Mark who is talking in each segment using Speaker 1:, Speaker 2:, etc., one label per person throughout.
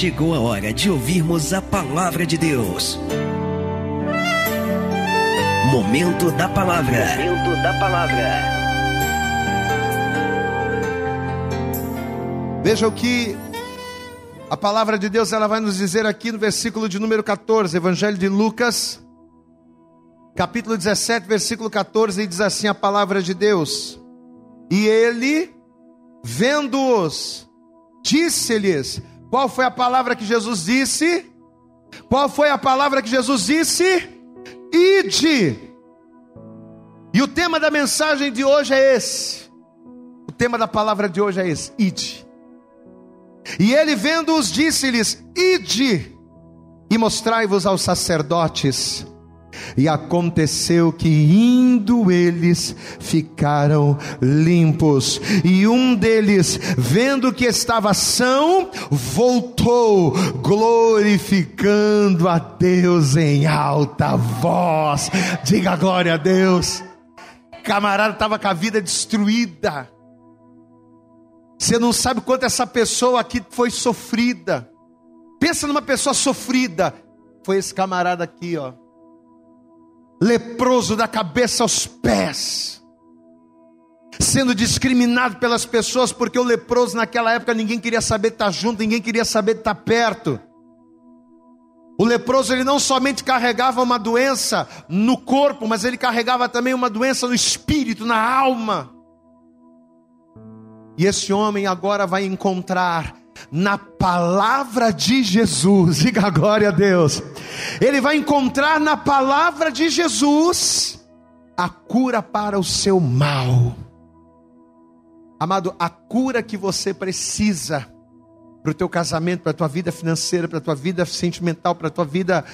Speaker 1: chegou a hora de ouvirmos a palavra de Deus. Momento da palavra. Momento da palavra.
Speaker 2: Veja o que a palavra de Deus ela vai nos dizer aqui no versículo de número 14, Evangelho de Lucas, capítulo 17, versículo 14, e diz assim a palavra de Deus: E ele, vendo-os, disse-lhes: Qual foi a palavra que Jesus disse? Qual foi a palavra que Jesus disse? Ide. E o tema da mensagem de hoje é esse. O tema da palavra de hoje é esse: Ide. E ele vendo-os disse-lhes: Ide e mostrai-vos aos sacerdotes. E aconteceu que indo eles ficaram limpos, e um deles, vendo que estava são, voltou, glorificando a Deus em alta voz. Diga glória a Deus. Camarada estava com a vida destruída. Você não sabe quanto essa pessoa aqui foi sofrida. Pensa numa pessoa sofrida. Foi esse camarada aqui, ó leproso da cabeça aos pés, sendo discriminado pelas pessoas, porque o leproso naquela época ninguém queria saber estar junto, ninguém queria saber estar perto. O leproso ele não somente carregava uma doença no corpo, mas ele carregava também uma doença no espírito, na alma. E esse homem agora vai encontrar na palavra de Jesus, diga glória a Deus. Ele vai encontrar na palavra de Jesus a cura para o seu mal. Amado, a cura que você precisa para o teu casamento, para a tua vida financeira, para a tua vida sentimental, para a tua vida,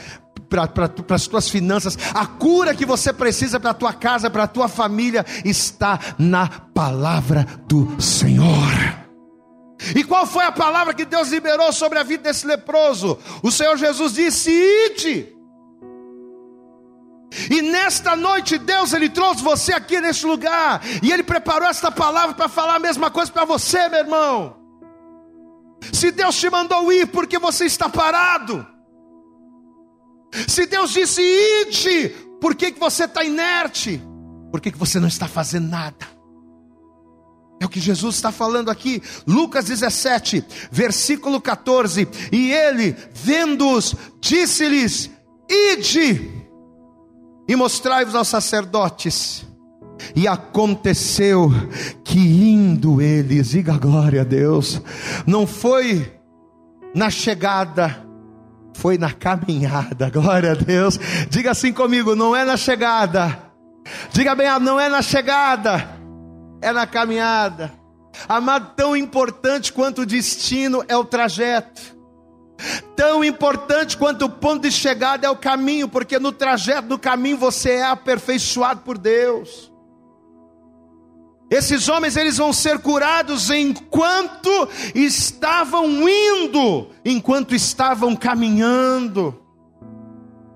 Speaker 2: para, as tuas finanças, a cura que você precisa para a tua casa, para a tua família, está na palavra do Senhor. E qual foi a palavra que Deus liberou sobre a vida desse leproso? O Senhor Jesus disse: Ide. E nesta noite Deus ele trouxe você aqui neste lugar e ele preparou esta palavra para falar a mesma coisa para você, meu irmão. Se Deus te mandou ir porque você está parado, se Deus disse ide, por que, que você está inerte? Por que, que você não está fazendo nada? É o que Jesus está falando aqui, Lucas 17, versículo 14. E ele, vendo-os, disse-lhes: Ide e mostrai-vos aos sacerdotes. E aconteceu que indo eles, diga glória a Deus, não foi na chegada, foi na caminhada, glória a Deus. Diga assim comigo: não é na chegada, diga bem, não é na chegada é na caminhada. Amado, tão importante quanto o destino é o trajeto. Tão importante quanto o ponto de chegada é o caminho, porque no trajeto do caminho você é aperfeiçoado por Deus. Esses homens eles vão ser curados enquanto estavam indo, enquanto estavam caminhando.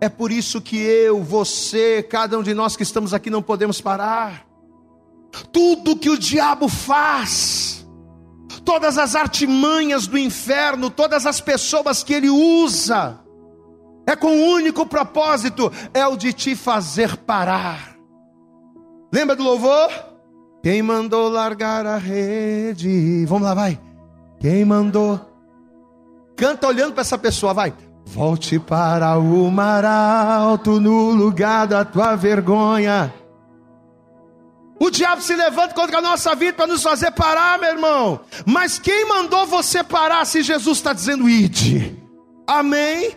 Speaker 2: É por isso que eu, você, cada um de nós que estamos aqui não podemos parar. Tudo que o diabo faz, todas as artimanhas do inferno, todas as pessoas que ele usa, é com o um único propósito: é o de te fazer parar. Lembra do louvor? Quem mandou largar a rede? Vamos lá, vai. Quem mandou? Canta olhando para essa pessoa, vai. Volte para o mar alto no lugar da tua vergonha. O diabo se levanta contra a nossa vida para nos fazer parar, meu irmão. Mas quem mandou você parar se Jesus está dizendo ide? Amém?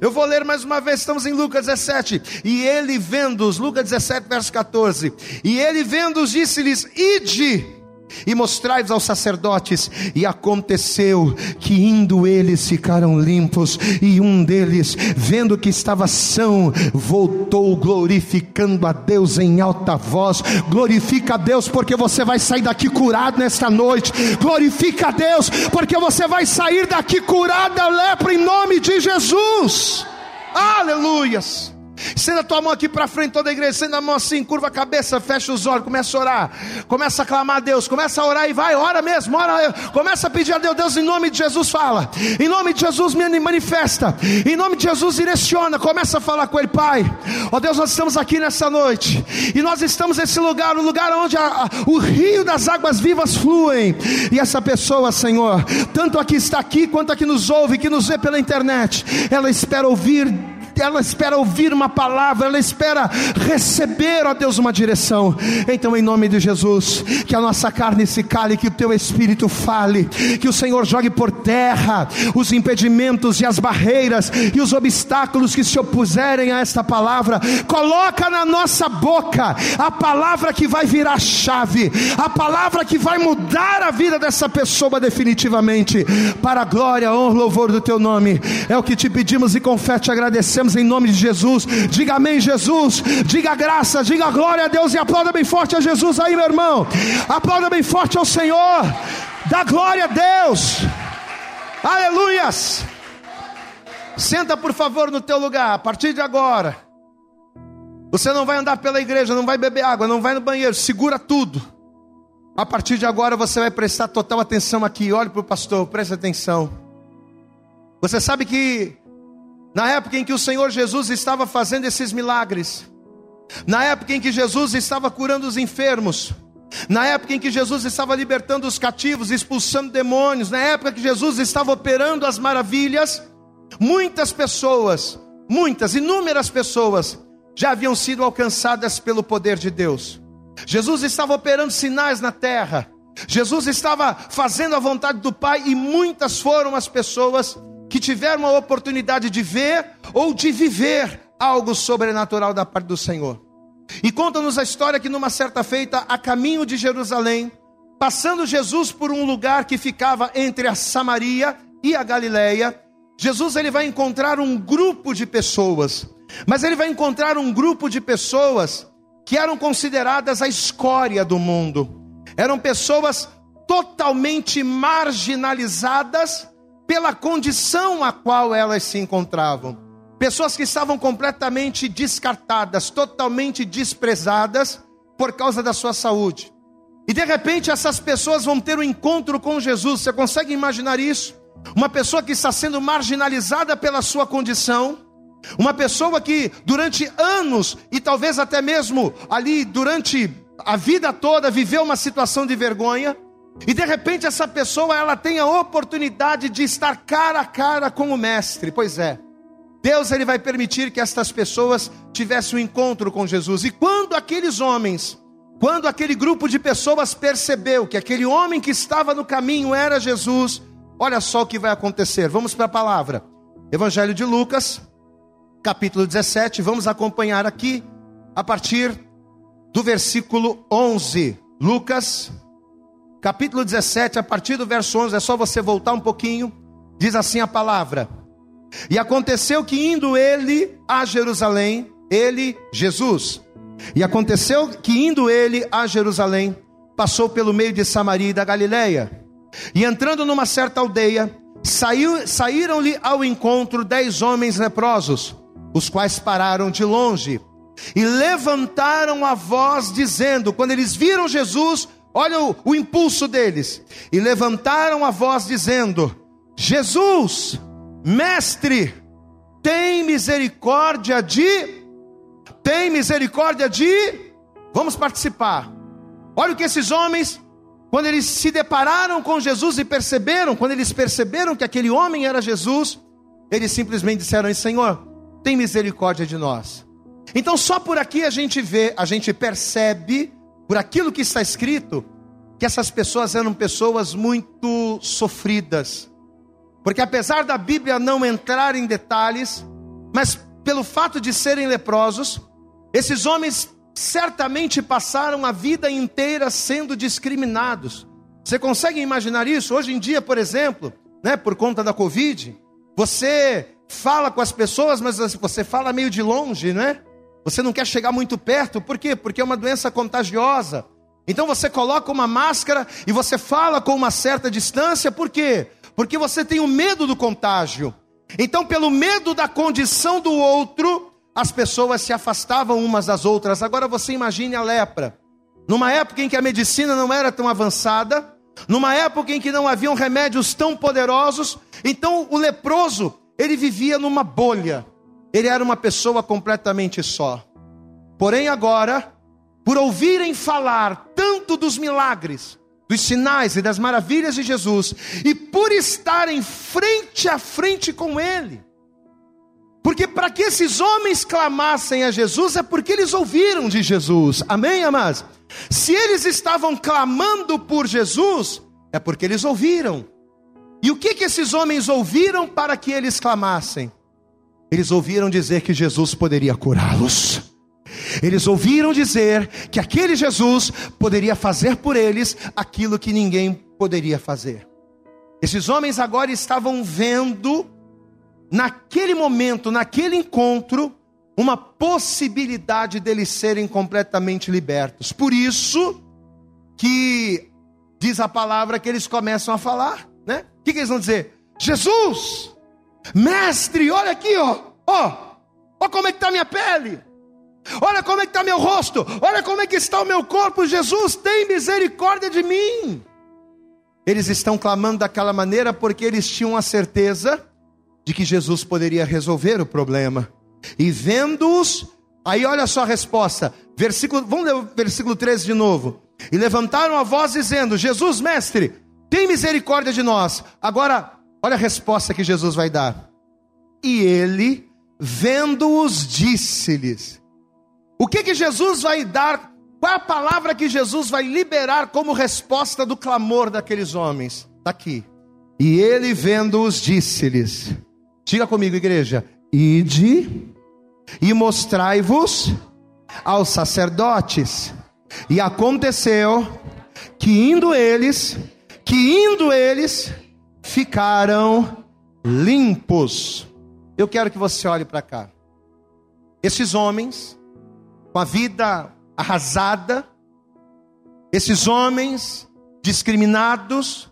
Speaker 2: Eu vou ler mais uma vez, estamos em Lucas 17. E ele vendo-os, Lucas 17, verso 14. E ele vendo-os, disse-lhes: Ide e mostrai-vos aos sacerdotes. E aconteceu que indo eles ficaram limpos, e um deles, vendo que estava são, voltou glorificando a Deus em alta voz. Glorifica a Deus, porque você vai sair daqui curado nesta noite. Glorifica a Deus, porque você vai sair daqui curado da lepra em nome de Jesus. Aleluias. Estenda a tua mão aqui para frente, toda a igreja. Estenda a mão assim, curva a cabeça, fecha os olhos, começa a orar. Começa a clamar a Deus, começa a orar e vai, ora mesmo, ora. Começa a pedir a Deus, Deus, em nome de Jesus, fala. Em nome de Jesus, me manifesta. Em nome de Jesus, direciona. Começa a falar com Ele, Pai. Ó oh, Deus, nós estamos aqui nessa noite. E nós estamos nesse lugar, o um lugar onde a, a, o rio das águas vivas fluem. E essa pessoa, Senhor, tanto aqui está aqui, quanto aqui nos ouve, que nos vê pela internet, ela espera ouvir ela espera ouvir uma palavra, ela espera receber, ó Deus, uma direção. Então, em nome de Jesus, que a nossa carne se cale, que o teu espírito fale, que o Senhor jogue por terra os impedimentos e as barreiras e os obstáculos que se opuserem a esta palavra. Coloca na nossa boca a palavra que vai virar chave, a palavra que vai mudar a vida dessa pessoa definitivamente, para a glória, honra, louvor do teu nome. É o que te pedimos e confete, agradecemos em nome de Jesus. Diga amém, Jesus. Diga graça, diga glória a Deus e aplauda bem forte a Jesus aí, meu irmão. Aplauda bem forte ao Senhor. Dá glória a Deus. Aleluias. Senta por favor no teu lugar, a partir de agora. Você não vai andar pela igreja, não vai beber água, não vai no banheiro, segura tudo. A partir de agora você vai prestar total atenção aqui. Olhe para o pastor, preste atenção. Você sabe que na época em que o Senhor Jesus estava fazendo esses milagres, na época em que Jesus estava curando os enfermos, na época em que Jesus estava libertando os cativos, expulsando demônios, na época que Jesus estava operando as maravilhas, muitas pessoas, muitas, inúmeras pessoas, já haviam sido alcançadas pelo poder de Deus. Jesus estava operando sinais na terra, Jesus estava fazendo a vontade do Pai, e muitas foram as pessoas que tiveram a oportunidade de ver ou de viver algo sobrenatural da parte do Senhor. E conta-nos a história que numa certa feita, a caminho de Jerusalém, passando Jesus por um lugar que ficava entre a Samaria e a Galileia, Jesus ele vai encontrar um grupo de pessoas, mas ele vai encontrar um grupo de pessoas que eram consideradas a escória do mundo. Eram pessoas totalmente marginalizadas pela condição a qual elas se encontravam. Pessoas que estavam completamente descartadas, totalmente desprezadas por causa da sua saúde. E de repente essas pessoas vão ter um encontro com Jesus. Você consegue imaginar isso? Uma pessoa que está sendo marginalizada pela sua condição, uma pessoa que durante anos e talvez até mesmo ali durante a vida toda viveu uma situação de vergonha, e de repente essa pessoa ela tem a oportunidade de estar cara a cara com o mestre. Pois é. Deus ele vai permitir que estas pessoas tivessem um encontro com Jesus. E quando aqueles homens, quando aquele grupo de pessoas percebeu que aquele homem que estava no caminho era Jesus, olha só o que vai acontecer. Vamos para a palavra. Evangelho de Lucas, capítulo 17, vamos acompanhar aqui a partir do versículo 11. Lucas capítulo 17, a partir do verso 11, é só você voltar um pouquinho. Diz assim a palavra: E aconteceu que indo ele a Jerusalém, ele, Jesus, e aconteceu que indo ele a Jerusalém, passou pelo meio de Samaria e da Galileia, e entrando numa certa aldeia, saiu, saíram-lhe ao encontro dez homens leprosos, os quais pararam de longe e levantaram a voz, dizendo: quando eles viram Jesus, Olha o, o impulso deles. E levantaram a voz dizendo: Jesus, mestre, tem misericórdia de. Tem misericórdia de. Vamos participar. Olha o que esses homens, quando eles se depararam com Jesus e perceberam, quando eles perceberam que aquele homem era Jesus, eles simplesmente disseram: Senhor, tem misericórdia de nós. Então, só por aqui a gente vê, a gente percebe por aquilo que está escrito, que essas pessoas eram pessoas muito sofridas. Porque apesar da Bíblia não entrar em detalhes, mas pelo fato de serem leprosos, esses homens certamente passaram a vida inteira sendo discriminados. Você consegue imaginar isso? Hoje em dia, por exemplo, né, por conta da Covid, você fala com as pessoas, mas você fala meio de longe, não é? Você não quer chegar muito perto, por quê? Porque é uma doença contagiosa. Então você coloca uma máscara e você fala com uma certa distância, por quê? Porque você tem o medo do contágio. Então, pelo medo da condição do outro, as pessoas se afastavam umas das outras. Agora você imagine a lepra. Numa época em que a medicina não era tão avançada, numa época em que não haviam remédios tão poderosos, então o leproso, ele vivia numa bolha. Ele era uma pessoa completamente só. Porém agora, por ouvirem falar tanto dos milagres, dos sinais e das maravilhas de Jesus, e por estarem frente a frente com ele, porque para que esses homens clamassem a Jesus é porque eles ouviram de Jesus. Amém, amados? Se eles estavam clamando por Jesus, é porque eles ouviram. E o que que esses homens ouviram para que eles clamassem? Eles ouviram dizer que Jesus poderia curá-los. Eles ouviram dizer que aquele Jesus poderia fazer por eles aquilo que ninguém poderia fazer. Esses homens agora estavam vendo naquele momento, naquele encontro, uma possibilidade deles serem completamente libertos. Por isso que diz a palavra que eles começam a falar, né? O que, que eles vão dizer? Jesus, mestre, olha aqui, ó, ó, ó como é que está minha pele. Olha como é que está meu rosto, olha como é que está o meu corpo, Jesus, tem misericórdia de mim. Eles estão clamando daquela maneira porque eles tinham a certeza de que Jesus poderia resolver o problema. E vendo-os, aí olha só a resposta. Versículo, vamos ler o versículo 13 de novo. E levantaram a voz dizendo: Jesus, mestre, tem misericórdia de nós. Agora, olha a resposta que Jesus vai dar. E ele, vendo-os, disse-lhes: O que que Jesus vai dar? Qual a palavra que Jesus vai liberar como resposta do clamor daqueles homens? Está aqui. E ele, vendo-os, disse-lhes: Diga comigo, igreja: ide e mostrai-vos aos sacerdotes. E aconteceu que indo eles, que indo eles, ficaram limpos. Eu quero que você olhe para cá. Esses homens, com a vida arrasada, esses homens discriminados,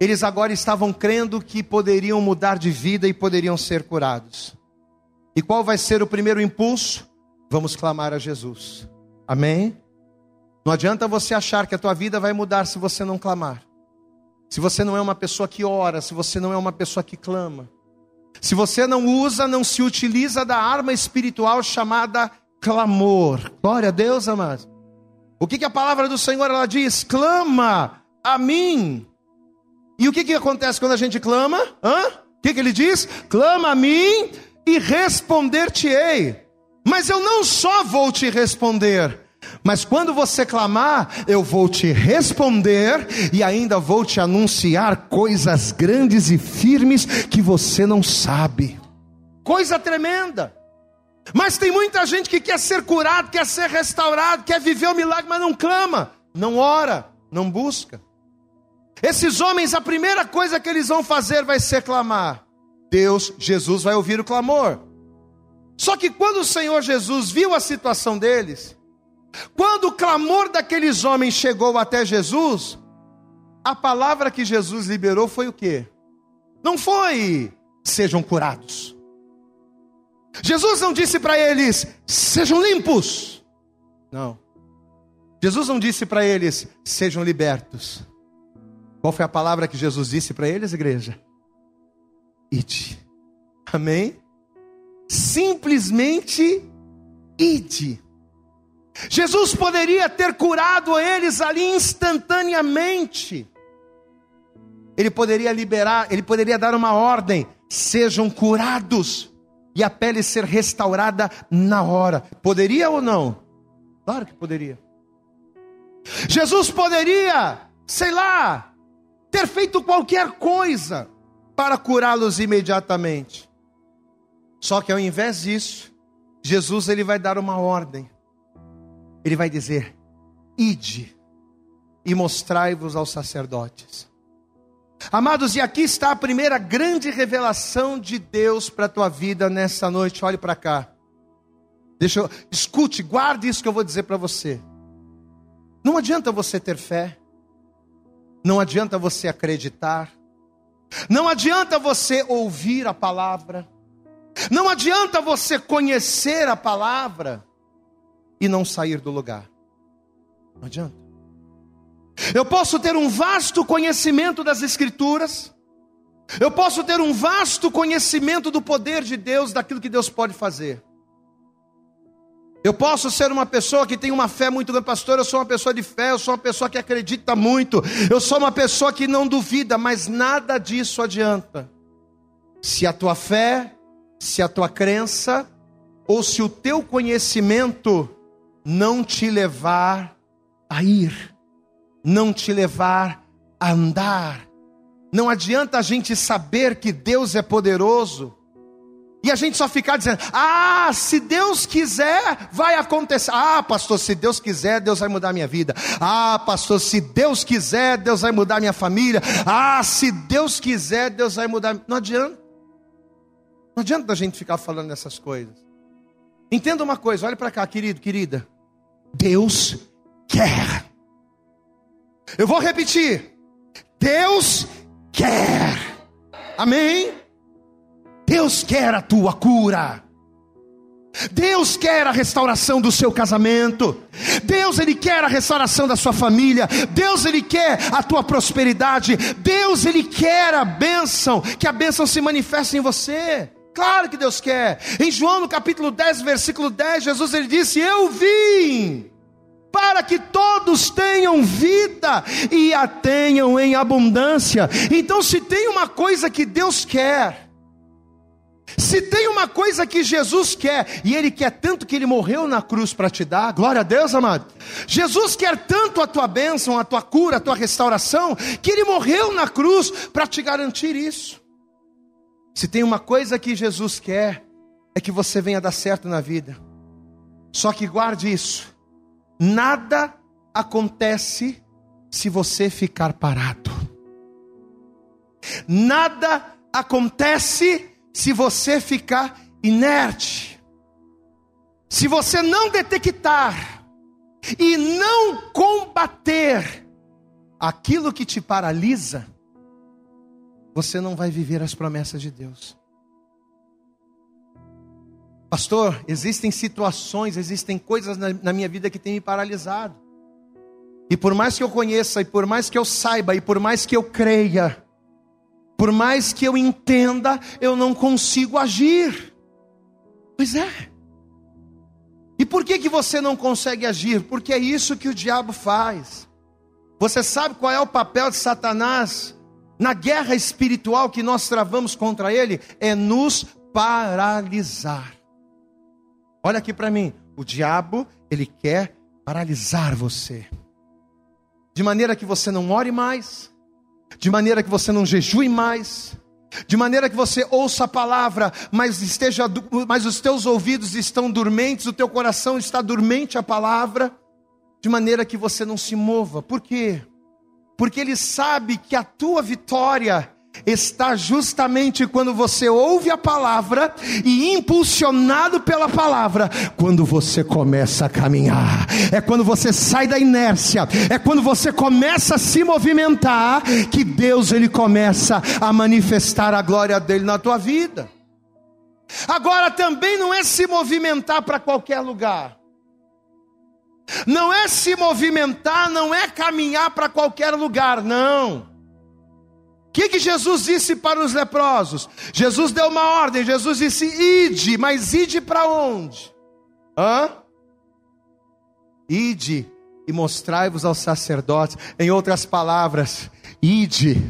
Speaker 2: eles agora estavam crendo que poderiam mudar de vida e poderiam ser curados. E qual vai ser o primeiro impulso? Vamos clamar a Jesus. Amém? Não adianta você achar que a tua vida vai mudar se você não clamar. Se você não é uma pessoa que ora, se você não é uma pessoa que clama. Se você não usa, não se utiliza da arma espiritual chamada clamor. Glória a Deus, amados. O que, que a palavra do Senhor ela diz? Clama a mim e o que, que acontece quando a gente clama? Hã? O que, que ele diz? Clama a mim e responder-te-ei. Mas eu não só vou te responder, mas quando você clamar, eu vou te responder e ainda vou te anunciar coisas grandes e firmes que você não sabe. Coisa tremenda. Mas tem muita gente que quer ser curado, quer ser restaurado, quer viver o milagre, mas não clama, não ora, não busca. Esses homens, a primeira coisa que eles vão fazer vai ser clamar. Deus, Jesus vai ouvir o clamor. Só que quando o Senhor Jesus viu a situação deles, quando o clamor daqueles homens chegou até Jesus, a palavra que Jesus liberou foi o quê? Não foi sejam curados. Jesus não disse para eles sejam limpos. Não. Jesus não disse para eles sejam libertos. Qual foi a palavra que Jesus disse para eles, igreja? Ide. Amém? Simplesmente ide. Jesus poderia ter curado eles ali instantaneamente. Ele poderia liberar, ele poderia dar uma ordem: sejam curados e a pele ser restaurada na hora. Poderia ou não? Claro que poderia. Jesus poderia, sei lá, ter feito qualquer coisa para curá-los imediatamente. Só que ao invés disso, Jesus ele vai dar uma ordem. Ele vai dizer: Ide e mostrai-vos aos sacerdotes. Amados, e aqui está a primeira grande revelação de Deus para a tua vida nessa noite. Olhe para cá. Deixa eu, escute, guarde isso que eu vou dizer para você. Não adianta você ter fé. Não adianta você acreditar. Não adianta você ouvir a palavra. Não adianta você conhecer a palavra e não sair do lugar. Não adianta. Eu posso ter um vasto conhecimento das Escrituras, eu posso ter um vasto conhecimento do poder de Deus, daquilo que Deus pode fazer. Eu posso ser uma pessoa que tem uma fé muito grande, pastor. Eu sou uma pessoa de fé, eu sou uma pessoa que acredita muito, eu sou uma pessoa que não duvida, mas nada disso adianta. Se a tua fé, se a tua crença, ou se o teu conhecimento não te levar a ir, não te levar a andar. Não adianta a gente saber que Deus é poderoso e a gente só ficar dizendo: ah, se Deus quiser, vai acontecer. Ah, pastor, se Deus quiser, Deus vai mudar minha vida. Ah, pastor, se Deus quiser, Deus vai mudar minha família. Ah, se Deus quiser, Deus vai mudar. Não adianta. Não adianta a gente ficar falando essas coisas. Entenda uma coisa, olhe para cá, querido, querida. Deus quer. Eu vou repetir. Deus quer. Amém? Deus quer a tua cura. Deus quer a restauração do seu casamento. Deus ele quer a restauração da sua família. Deus ele quer a tua prosperidade. Deus ele quer a bênção, que a bênção se manifeste em você. Claro que Deus quer. Em João no capítulo 10, versículo 10, Jesus ele disse: "Eu vim para que todos tenham vida e a tenham em abundância". Então se tem uma coisa que Deus quer, se tem uma coisa que Jesus quer, e Ele quer tanto que Ele morreu na cruz para te dar, glória a Deus, amado. Jesus quer tanto a tua bênção, a tua cura, a tua restauração, que Ele morreu na cruz para te garantir isso. Se tem uma coisa que Jesus quer, é que você venha dar certo na vida. Só que guarde isso: nada acontece se você ficar parado. Nada acontece se você ficar inerte, se você não detectar e não combater aquilo que te paralisa, você não vai viver as promessas de Deus. Pastor, existem situações, existem coisas na, na, minha vida que têm me paralisado. E por mais que eu conheça, e por mais que eu saiba, e por mais que eu creia, por mais que eu entenda, eu não consigo agir. Pois é. E por que, que você não consegue agir? Porque é isso que o diabo faz. Você sabe qual é o papel de Satanás na guerra espiritual que nós travamos contra ele? É nos paralisar. Olha aqui para mim. O diabo, ele quer paralisar você. De maneira que você não ore mais, de maneira que você não jejue mais, de maneira que você ouça a palavra, mas esteja, mas os teus ouvidos estão dormentes, o teu coração está dormente a palavra, de maneira que você não se mova. Por quê? Porque ele sabe que a tua vitória está justamente quando você ouve a palavra e impulsionado pela palavra, quando você começa a caminhar, é quando você sai da inércia, é quando você começa a se movimentar, que Deus ele começa a manifestar a glória dele na tua vida. Agora também não é se movimentar para qualquer lugar. Não é se movimentar, não é caminhar para qualquer lugar, não. O que, que Jesus disse para os leprosos? Jesus deu uma ordem, Jesus disse: ide, mas ide para onde? Hã? Ide e mostrai-vos aos sacerdotes. Em outras palavras, ide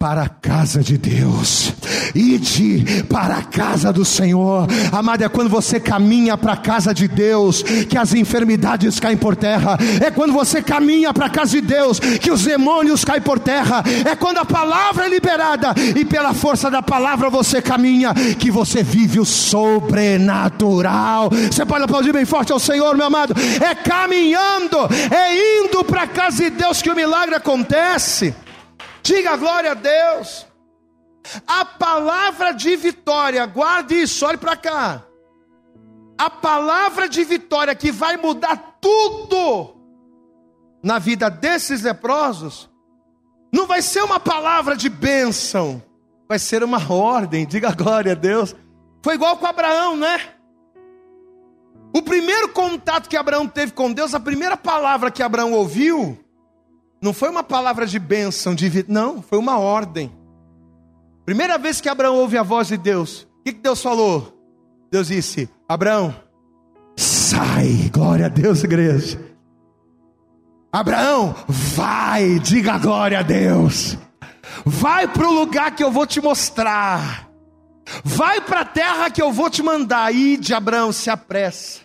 Speaker 2: para a casa de Deus, ide para a casa do Senhor, amado. É quando você caminha para a casa de Deus que as enfermidades caem por terra, é quando você caminha para a casa de Deus que os demônios caem por terra, é quando a palavra é liberada e pela força da palavra você caminha, que você vive o sobrenatural. Você pode aplaudir bem forte ao Senhor, meu amado. É caminhando, é indo para a casa de Deus que o milagre acontece. Diga glória a Deus. A palavra de vitória, guarde isso, olhe para cá. A palavra de vitória que vai mudar tudo na vida desses leprosos, não vai ser uma palavra de bênção, vai ser uma ordem, diga glória a Deus. Foi igual com Abraão, né? O primeiro contato que Abraão teve com Deus, a primeira palavra que Abraão ouviu, não foi uma palavra de bênção, de não, foi uma ordem. Primeira vez que Abraão ouve a voz de Deus, o que, que Deus falou? Deus disse: Abraão, sai, glória a Deus, igreja. Abraão, vai, diga glória a Deus. Vai para o lugar que eu vou te mostrar. Vai para a terra que eu vou te mandar. Ide, Abraão, se apressa.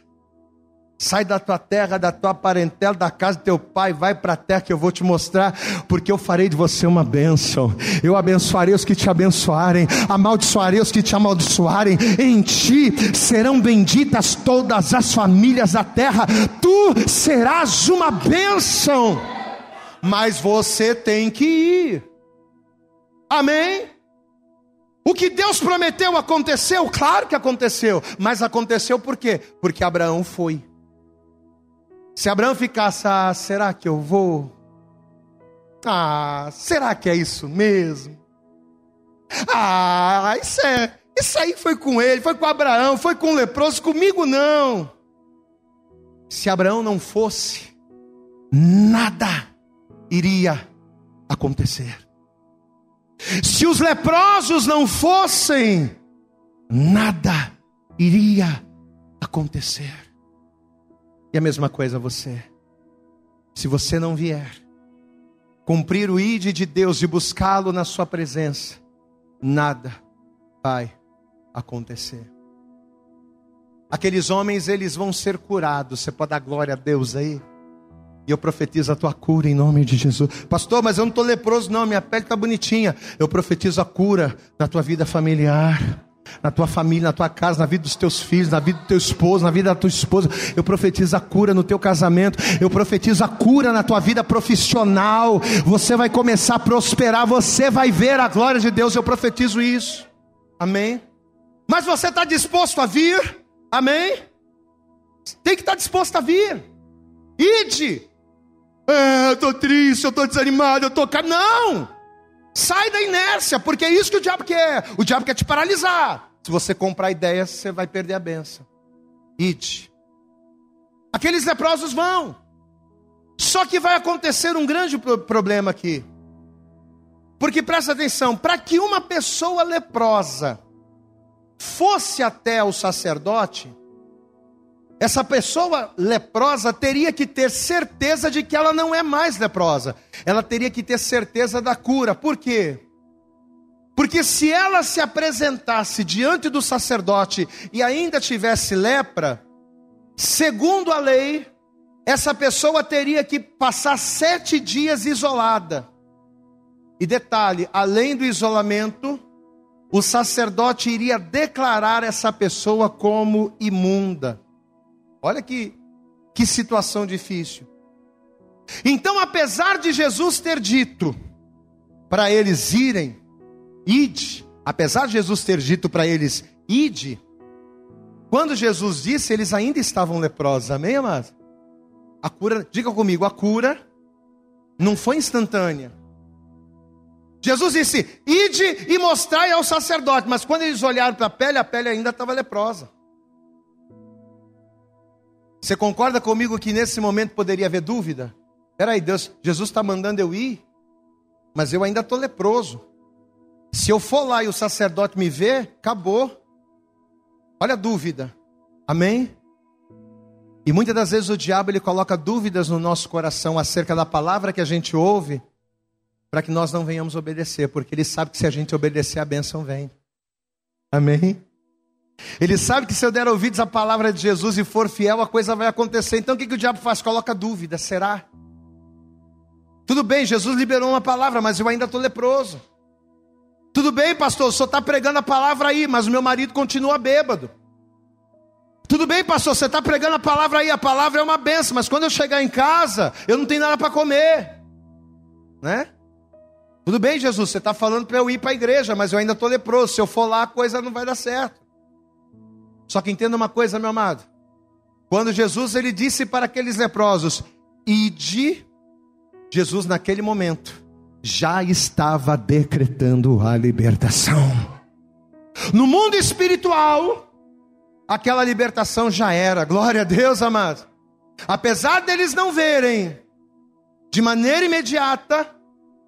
Speaker 2: Sai da tua terra, da tua parentela, da casa do teu pai, vai para a terra que eu vou te mostrar, porque eu farei de você uma bênção. Eu abençoarei os que te abençoarem, amaldiçoarei os que te amaldiçoarem. Em ti serão benditas todas as famílias da terra. Tu serás uma bênção. Mas você tem que ir. Amém? O que Deus prometeu aconteceu? Claro que aconteceu, mas aconteceu por quê? Porque Abraão foi. Se Abraão ficasse, ah, será que eu vou? Ah, será que é isso mesmo? Ah, isso é, isso aí foi com ele, foi com Abraão, foi com o leproso, comigo não. Se Abraão não fosse, nada iria acontecer. Se os leprosos não fossem, nada iria acontecer. E a mesma coisa você. Se você não vier, cumprir o ide de Deus e buscá-lo na sua presença, nada vai acontecer. Aqueles homens, eles vão ser curados. Você pode dar glória a Deus aí? E eu profetizo a tua cura em nome de Jesus. Pastor, mas eu não estou leproso, não. Minha pele está bonitinha. Eu profetizo a cura na tua vida familiar, na tua família, na tua casa, na vida dos teus filhos, na vida do teu esposo, na vida da tua esposa. Eu profetizo a cura no teu casamento. Eu profetizo a cura na tua vida profissional. Você vai começar a prosperar. Você vai ver a glória de Deus. Eu profetizo isso. Amém. Mas você está disposto a vir? Amém. Tem que estar tá disposto a vir. Ide. É, eu estou triste, eu estou desanimado, eu estou. Não! Sai da inércia, porque é isso que o diabo quer. O diabo quer te paralisar. Se você comprar ideias, você vai perder a benção. Ide. Aqueles leprosos vão. Só que vai acontecer um grande problema aqui. Porque presta atenção, para que uma pessoa leprosa fosse até o sacerdote, essa pessoa leprosa teria que ter certeza de que ela não é mais leprosa. Ela teria que ter certeza da cura. Por quê? Porque se ela se apresentasse diante do sacerdote e ainda tivesse lepra, segundo a lei, essa pessoa teria que passar sete dias isolada. E detalhe: além do isolamento, o sacerdote iria declarar essa pessoa como imunda. Olha que, que situação difícil. Então, apesar de Jesus ter dito para eles irem, ide, apesar de Jesus ter dito para eles, ide, quando Jesus disse, eles ainda estavam leprosos, amém, amados? A cura, diga comigo, a cura não foi instantânea. Jesus disse: ide e mostrai ao sacerdote, mas quando eles olharam para a pele, a pele ainda estava leprosa. Você concorda comigo que nesse momento poderia haver dúvida? Peraí, Deus, Jesus está mandando eu ir, mas eu ainda estou leproso. Se eu for lá e o sacerdote me ver, acabou. Olha a dúvida. Amém? E muitas das vezes o diabo ele coloca dúvidas no nosso coração acerca da palavra que a gente ouve, para que nós não venhamos obedecer, porque ele sabe que se a gente obedecer, a bênção vem. Amém? Ele sabe que se eu der ouvidos à palavra de Jesus e for fiel, a coisa vai acontecer. Então o que, que o diabo faz? Coloca dúvida: será? Tudo bem, Jesus liberou uma palavra, mas eu ainda estou leproso. Tudo bem, pastor, senhor está pregando a palavra aí, mas o meu marido continua bêbado. Tudo bem, pastor, você está pregando a palavra aí, a palavra é uma benção, mas quando eu chegar em casa, eu não tenho nada para comer. Né? Tudo bem, Jesus, você está falando para eu ir para a igreja, mas eu ainda estou leproso. Se eu for lá, a coisa não vai dar certo. Só que entenda uma coisa, meu amado. Quando Jesus ele disse para aqueles leprosos: "Ide", Jesus naquele momento já estava decretando a libertação. No mundo espiritual, aquela libertação já era. Glória a Deus, amados. Apesar deles não verem de maneira imediata,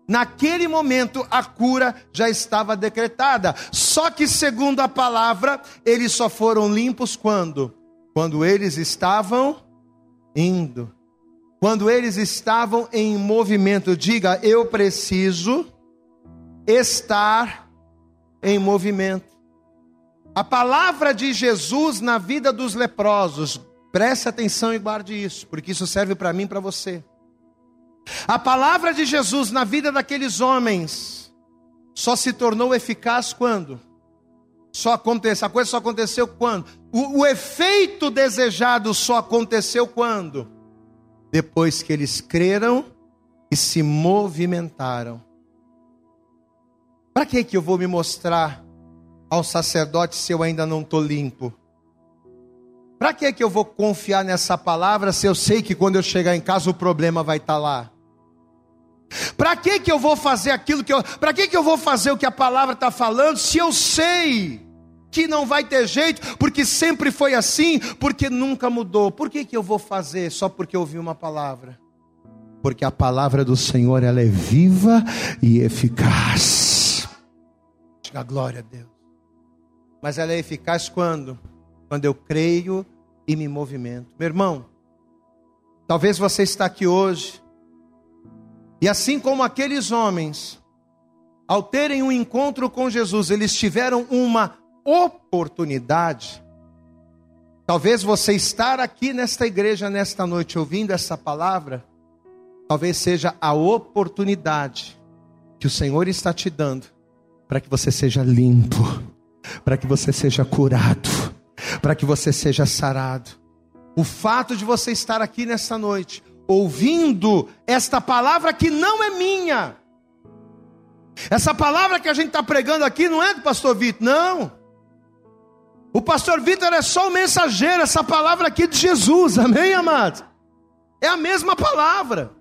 Speaker 2: naquele momento a cura já estava decretada. Só que, segundo a palavra, eles só foram limpos quando? Quando eles estavam indo. Quando eles estavam em movimento. Diga, eu preciso estar em movimento. A palavra de Jesus na vida dos leprosos, preste atenção e guarde isso, porque isso serve para mim e para você. A palavra de Jesus na vida daqueles homens só se tornou eficaz quando? Só aconteceu, a coisa só aconteceu quando? O, o efeito desejado só aconteceu quando? Depois que eles creram e se movimentaram. Para que que eu vou me mostrar ao sacerdote se eu ainda não estou limpo? Para que que eu vou confiar nessa palavra se eu sei que quando eu chegar em casa o problema vai estar tá lá? Para que que eu vou fazer aquilo que eu, para que que eu vou fazer o que a palavra está falando se eu sei que não vai ter jeito, porque sempre foi assim, porque nunca mudou? Por que que eu vou fazer só porque eu ouvi uma palavra? Porque a palavra do Senhor ela é viva e eficaz. Diga glória a Deus. Mas ela é eficaz quando? Quando eu creio e me movimento. Meu irmão, talvez você está aqui hoje, e assim como aqueles homens, ao terem um encontro com Jesus, eles tiveram uma oportunidade. Talvez você estar aqui nesta igreja nesta noite ouvindo essa palavra, talvez seja a oportunidade que o Senhor está te dando para que você seja limpo, para que você seja curado, para que você seja sarado. O fato de você estar aqui nessa noite, ouvindo esta palavra que não é minha, essa palavra que a gente está pregando aqui não é do pastor Vitor, não. O pastor Vitor é só o mensageiro, essa palavra aqui de Jesus, amém, amados? É a mesma palavra.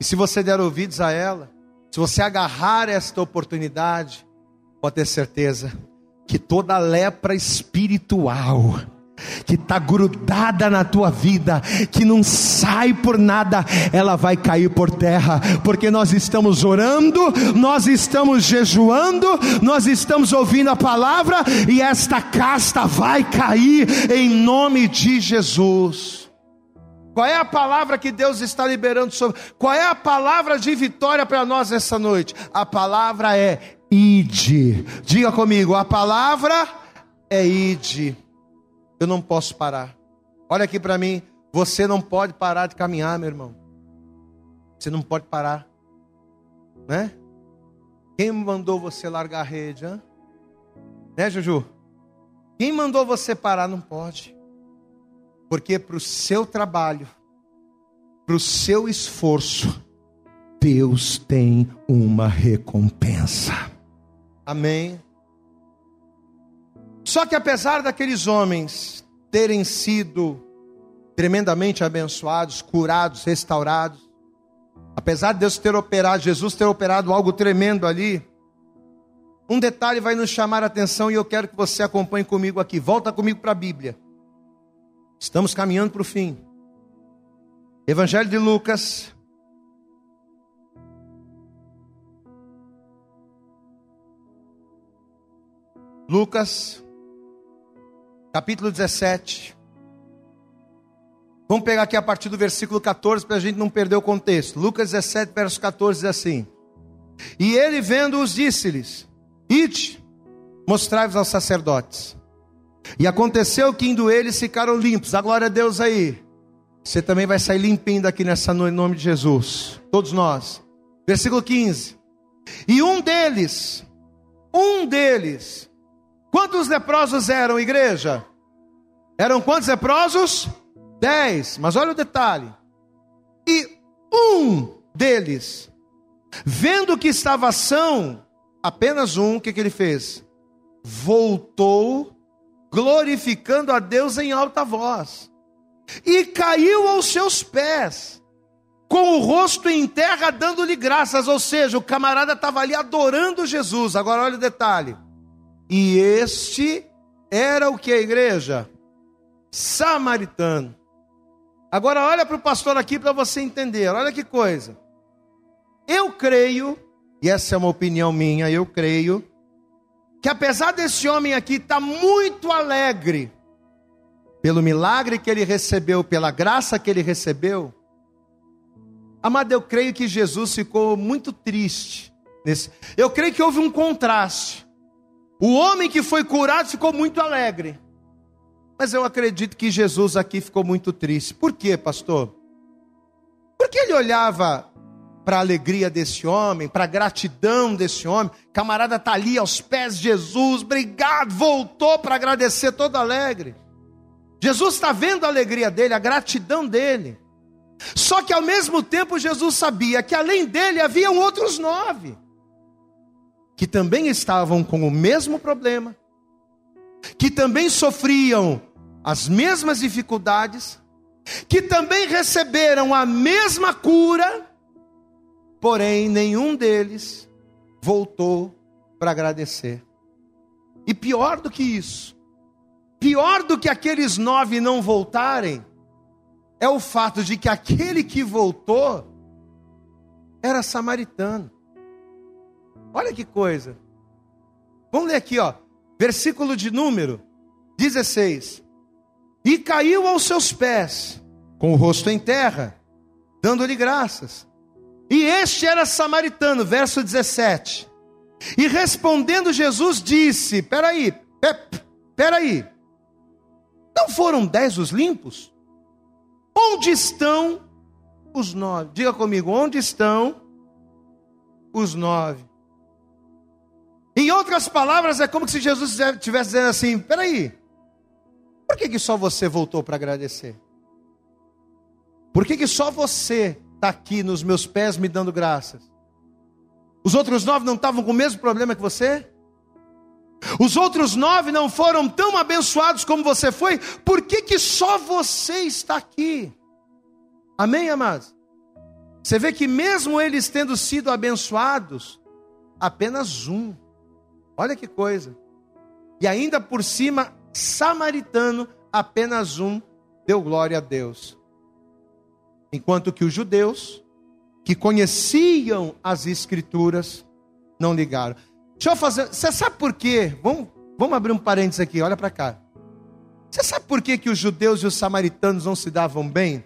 Speaker 2: E se você der ouvidos a ela, se você agarrar esta oportunidade, pode ter certeza que toda lepra espiritual que está grudada na tua vida, que não sai por nada, ela vai cair por terra, porque nós estamos orando, nós estamos jejuando, nós estamos ouvindo a palavra e esta casta vai cair em nome de Jesus. Qual é a palavra que Deus está liberando sobre? Qual é a palavra de vitória para nós essa noite? A palavra é ide. Diga comigo, a palavra é ide. Eu não posso parar. Olha aqui para mim, você não pode parar de caminhar, meu irmão. Você não pode parar. Né? Quem mandou você largar a rede, hein? Né, Juju? Quem mandou você parar não pode. Porque para o seu trabalho, para o seu esforço, Deus tem uma recompensa. Amém. Só que apesar daqueles homens terem sido tremendamente abençoados, curados, restaurados, apesar de Deus ter operado, Jesus ter operado algo tremendo ali, um detalhe vai nos chamar a atenção e eu quero que você acompanhe comigo aqui. Volta comigo para a Bíblia. Estamos caminhando para o fim. Evangelho de Lucas. Lucas, capítulo 17. Vamos pegar aqui a partir do versículo 14 para a gente não perder o contexto. Lucas 17, verso 14 diz assim: E ele vendo-os disse-lhes: Ide, mostrai-vos aos sacerdotes. E aconteceu que indo eles ficaram limpos. A glória a Deus aí. Você também vai sair limpinho daqui nessa noite, em nome de Jesus. Todos nós. Versículo 15. E um deles, um deles, quantos leprosos eram, igreja? Eram quantos leprosos? Dez. Mas olha o detalhe. E um deles, vendo que estava são, apenas um, o que, que ele fez? Voltou glorificando a Deus em alta voz, e caiu aos seus pés, com o rosto em terra, dando-lhe graças, ou seja, o camarada estava ali adorando Jesus. Agora olha o detalhe: E este era o que a igreja? Samaritano. Agora olha para o pastor aqui para você entender. Olha que coisa. Eu creio, e essa é uma opinião minha, eu creio, que apesar desse homem aqui estar tá muito alegre pelo milagre que ele recebeu, pela graça que ele recebeu, amado, eu creio que Jesus ficou muito triste. Nesse. Eu creio que houve um contraste. O homem que foi curado ficou muito alegre. Mas eu acredito que Jesus aqui ficou muito triste. Por quê, pastor? Porque ele olhava para a alegria desse homem, para a gratidão desse homem. Camarada está ali aos pés de Jesus, obrigado, voltou para agradecer todo alegre. Jesus está vendo a alegria dele, a gratidão dele. Só que ao mesmo tempo Jesus sabia que além dele haviam outros nove que também estavam com o mesmo problema, que também sofriam as mesmas dificuldades, que também receberam a mesma cura, porém nenhum deles voltou para agradecer. E pior do que isso, pior do que aqueles nove não voltarem, é o fato de que aquele que voltou era samaritano. Olha que coisa. Vamos ler aqui, ó. Versículo de número 16. E caiu aos seus pés, com o rosto em terra, dando-lhe graças. E este era samaritano, verso 17. E respondendo Jesus disse: Peraí, peraí, não foram dez os limpos? Onde estão os nove? Diga comigo, onde estão os nove? Em outras palavras, é como se Jesus estivesse dizendo assim: peraí, por que, que só você voltou para agradecer? Por que, que só você está aqui nos meus pés me dando graças? Os outros nove não estavam com o mesmo problema que você? Os outros nove não foram tão abençoados como você foi? Por que, que só você está aqui? Amém, amados? Você vê que mesmo eles tendo sido abençoados, apenas um Olha que coisa. E ainda por cima, samaritano, apenas um, deu glória a Deus. Enquanto que os judeus, que conheciam as escrituras, não ligaram. Deixa eu fazer. Você sabe por quê? Vamos, vamos abrir um parênteses aqui, olha para cá. Você sabe por quê que os judeus e os samaritanos não se davam bem?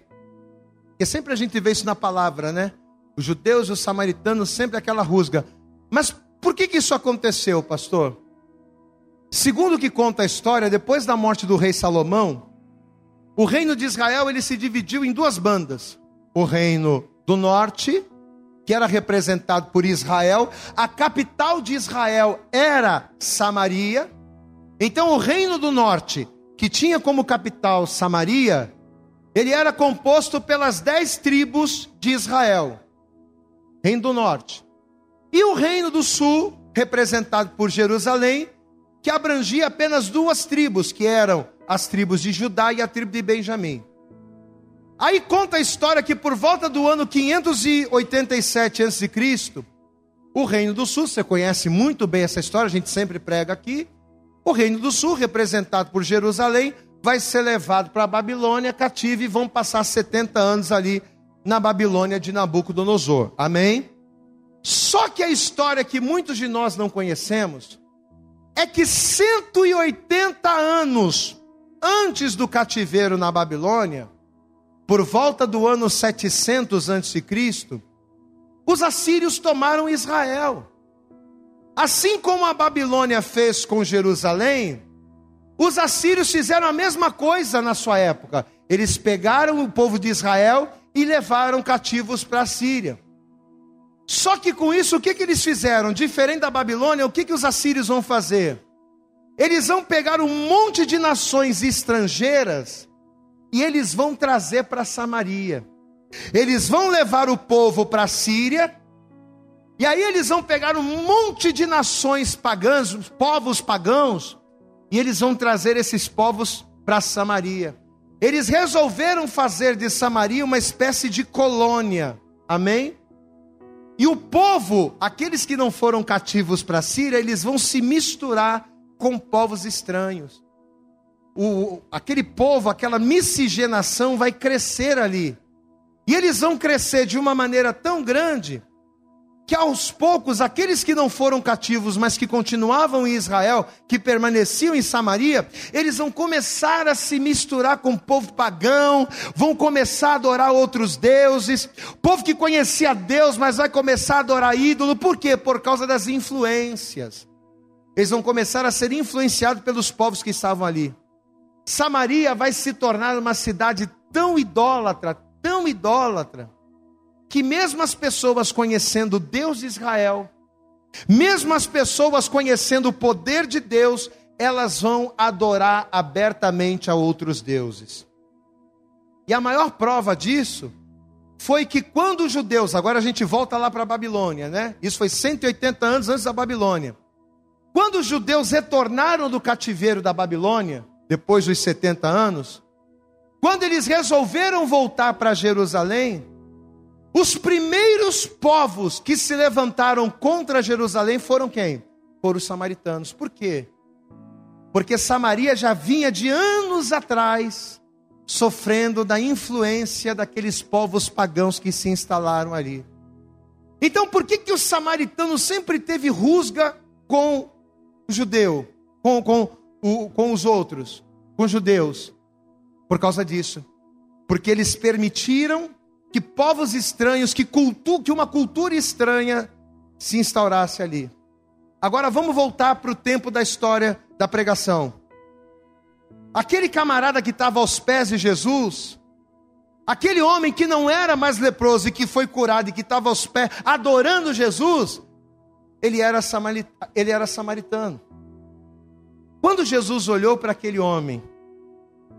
Speaker 2: Porque sempre a gente vê isso na palavra, né? Os judeus e os samaritanos, sempre aquela rusga. Mas por que, que isso aconteceu, pastor? Segundo o que conta a história, depois da morte do rei Salomão, o reino de Israel ele se dividiu em duas bandas. O reino do norte, que era representado por Israel, a capital de Israel era Samaria. Então o reino do norte, que tinha como capital Samaria, ele era composto pelas dez tribos de Israel. Reino do norte. E o reino do sul, representado por Jerusalém, que abrangia apenas duas tribos, que eram as tribos de Judá e a tribo de Benjamim. Aí conta a história que por volta do ano 587 a.C., o reino do sul, você conhece muito bem essa história, a gente sempre prega aqui. O reino do sul, representado por Jerusalém, vai ser levado para a Babilônia cativo e vão passar 70 anos ali na Babilônia de Nabucodonosor. Amém? Só que a história que muitos de nós não conhecemos é que 180 anos antes do cativeiro na Babilônia, por volta do ano 700 a.C., os assírios tomaram Israel. Assim como a Babilônia fez com Jerusalém, os assírios fizeram a mesma coisa na sua época. Eles pegaram o povo de Israel e levaram cativos para a Síria. Só que com isso, o que, que eles fizeram? Diferente da Babilônia, o que, que os assírios vão fazer? Eles vão pegar um monte de nações estrangeiras e eles vão trazer para Samaria. Eles vão levar o povo para a Síria, e aí eles vão pegar um monte de nações pagãs, povos pagãos, e eles vão trazer esses povos para Samaria. Eles resolveram fazer de Samaria uma espécie de colônia. Amém? E o povo, aqueles que não foram cativos para a Síria, eles vão se misturar com povos estranhos. O, aquele povo, aquela miscigenação vai crescer ali. E eles vão crescer de uma maneira tão grande que aos poucos aqueles que não foram cativos, mas que continuavam em Israel, que permaneciam em Samaria, eles vão começar a se misturar com o povo pagão, vão começar a adorar outros deuses. povo que conhecia Deus, mas vai começar a adorar ídolo, por quê? Por causa das influências. Eles vão começar a ser influenciados pelos povos que estavam ali. Samaria vai se tornar uma cidade tão idólatra, tão idólatra, que mesmo as pessoas conhecendo Deus de Israel, mesmo as pessoas conhecendo o poder de Deus, elas vão adorar abertamente a outros deuses. E a maior prova disso foi que quando os judeus, agora a gente volta lá para a Babilônia, né? Isso foi 180 anos antes da Babilônia. Quando os judeus retornaram do cativeiro da Babilônia, depois dos 70 anos, quando eles resolveram voltar para Jerusalém, os primeiros povos que se levantaram contra Jerusalém foram quem? Foram os samaritanos. Por quê? Porque Samaria já vinha de anos atrás sofrendo da influência daqueles povos pagãos que se instalaram ali. Então, por que, que o samaritano sempre teve rusga com o judeu, com, com, o, com os outros, com os judeus? Por causa disso. Porque eles permitiram que povos estranhos, que, cultu, que uma cultura estranha se instaurasse ali. Agora vamos voltar para o tempo da história da pregação. Aquele camarada que estava aos pés de Jesus, aquele homem que não era mais leproso e que foi curado e que estava aos pés adorando Jesus, ele era, ele era samaritano. Quando Jesus olhou para aquele homem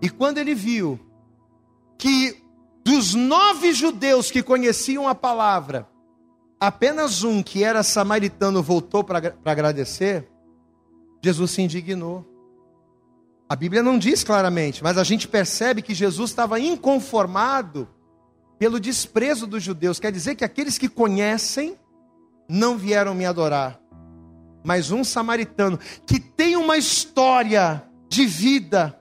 Speaker 2: e quando ele viu que dos nove judeus que conheciam a palavra, apenas um que era samaritano voltou para agradecer, Jesus se indignou. A Bíblia não diz claramente, mas a gente percebe que Jesus estava inconformado pelo desprezo dos judeus. Quer dizer que aqueles que conhecem não vieram me adorar. Mas um samaritano que tem uma história de vida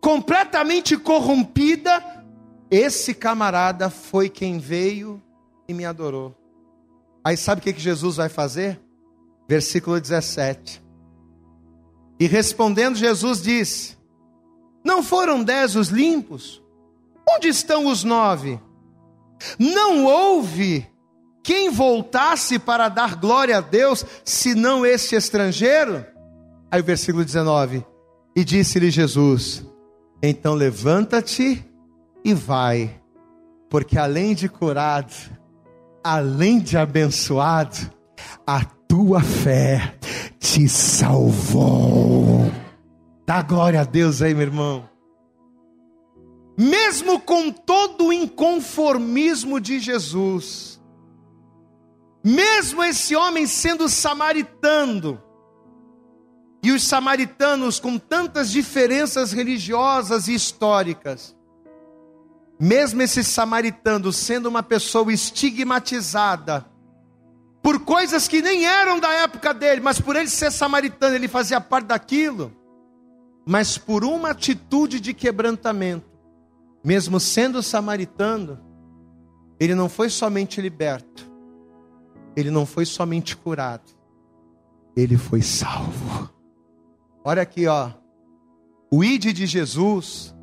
Speaker 2: completamente corrompida, esse camarada foi quem veio e me adorou. Aí sabe o que, Jesus vai fazer? Versículo 17. E respondendo, Jesus disse: Não foram dez os limpos? Onde estão os nove? Não houve quem voltasse para dar glória a Deus, senão este estrangeiro? Aí o versículo 19: E disse-lhe Jesus: Então levanta-te e vai, porque além de curado, além de abençoado, a tua fé te salvou. Dá glória a Deus aí, meu irmão. Mesmo com todo o inconformismo de Jesus, mesmo esse homem sendo samaritano, e os samaritanos com tantas diferenças religiosas e históricas, mesmo esse samaritano sendo uma pessoa estigmatizada, por coisas que nem eram da época dele, mas por ele ser samaritano, ele fazia parte daquilo, mas por uma atitude de quebrantamento, mesmo sendo samaritano, ele não foi somente liberto, ele não foi somente curado, ele foi salvo. Olha aqui, ó, o ide de Jesus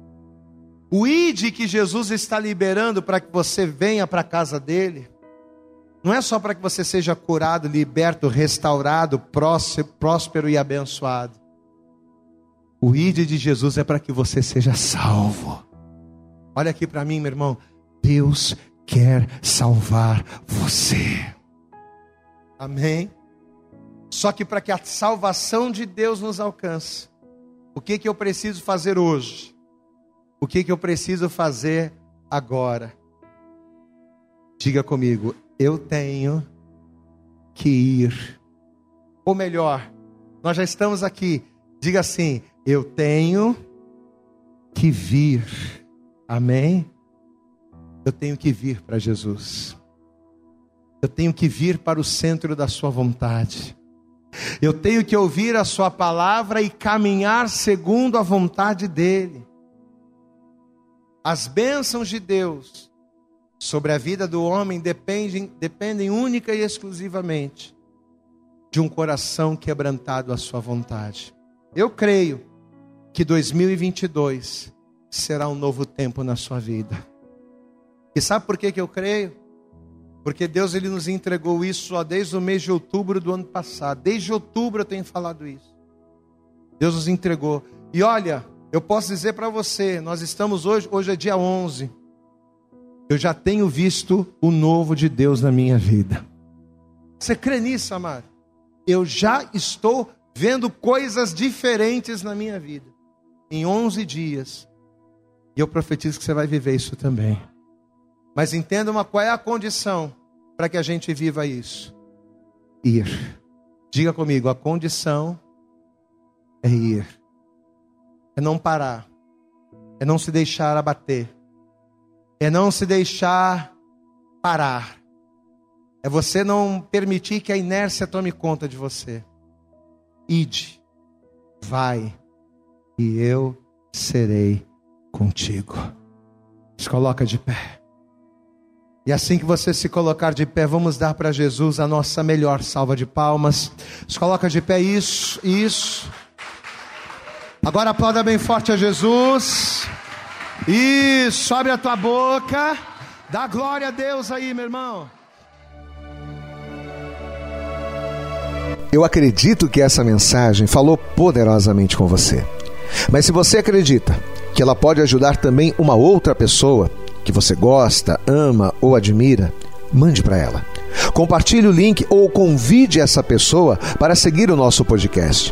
Speaker 2: o id que Jesus está liberando para que você venha para a casa dele, não é só para que você seja curado, liberto, restaurado, próspero e abençoado. O id de Jesus é para que você seja salvo. Olha aqui para mim, meu irmão. Deus quer salvar você. Amém? Só que para que a salvação de Deus nos alcance, o que, que eu preciso fazer hoje? O que, que eu preciso fazer agora? Diga comigo, eu tenho que ir. Ou melhor, nós já estamos aqui. Diga assim: eu tenho que vir. Amém? Eu tenho que vir para Jesus. Eu tenho que vir para o centro da Sua vontade. Eu tenho que ouvir a Sua palavra e caminhar segundo a vontade dEle. As bênçãos de Deus sobre a vida do homem dependem, dependem única e exclusivamente de um coração quebrantado à Sua vontade. Eu creio que 2022 será um novo tempo na sua vida. E sabe por que, que eu creio? Porque Deus ele nos entregou isso só desde o mês de outubro do ano passado. Desde outubro eu tenho falado isso. Deus nos entregou. E olha, eu posso dizer para você, nós estamos hoje, hoje é dia 11. Eu já tenho visto o novo de Deus na minha vida. Você crê nisso, amado? Eu já estou vendo coisas diferentes na minha vida. Em 11 dias. E eu profetizo que você vai viver isso também. Mas entenda uma qual é a condição para que a gente viva isso. Ir. Diga comigo, a condição é ir. É não parar. É não se deixar abater. É não se deixar parar. É você não permitir que a inércia tome conta de você. Ide, vai, e eu serei contigo. Se coloca de pé. E assim que você se colocar de pé, vamos dar para Jesus a nossa melhor salva de palmas. Se coloca de pé, isso, isso. Agora aplauda bem forte a Jesus. Isso, abre a tua boca. Dá glória a Deus aí, meu irmão.
Speaker 3: Eu acredito que essa mensagem falou poderosamente com você. Mas se você acredita que ela pode ajudar também uma outra pessoa que você gosta, ama ou admira, mande para ela. Compartilhe o link ou convide essa pessoa para seguir o nosso podcast.